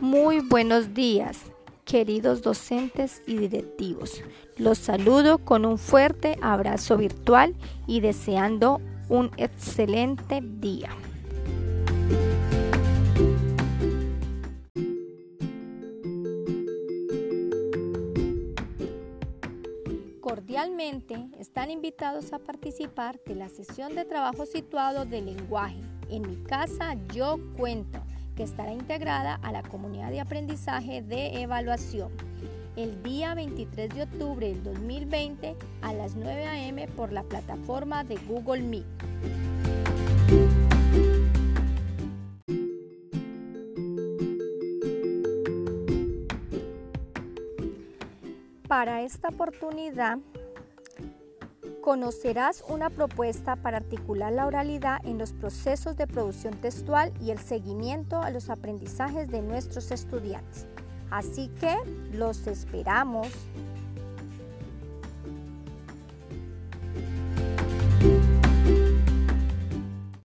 Muy buenos días, queridos docentes y directivos. Los saludo con un fuerte abrazo virtual y deseando un excelente día. Cordialmente están invitados a participar de la sesión de trabajo situado de lenguaje. En mi casa yo cuento que estará integrada a la comunidad de aprendizaje de evaluación el día 23 de octubre del 2020 a las 9 a.m. por la plataforma de Google Meet. Para esta oportunidad conocerás una propuesta para articular la oralidad en los procesos de producción textual y el seguimiento a los aprendizajes de nuestros estudiantes. Así que los esperamos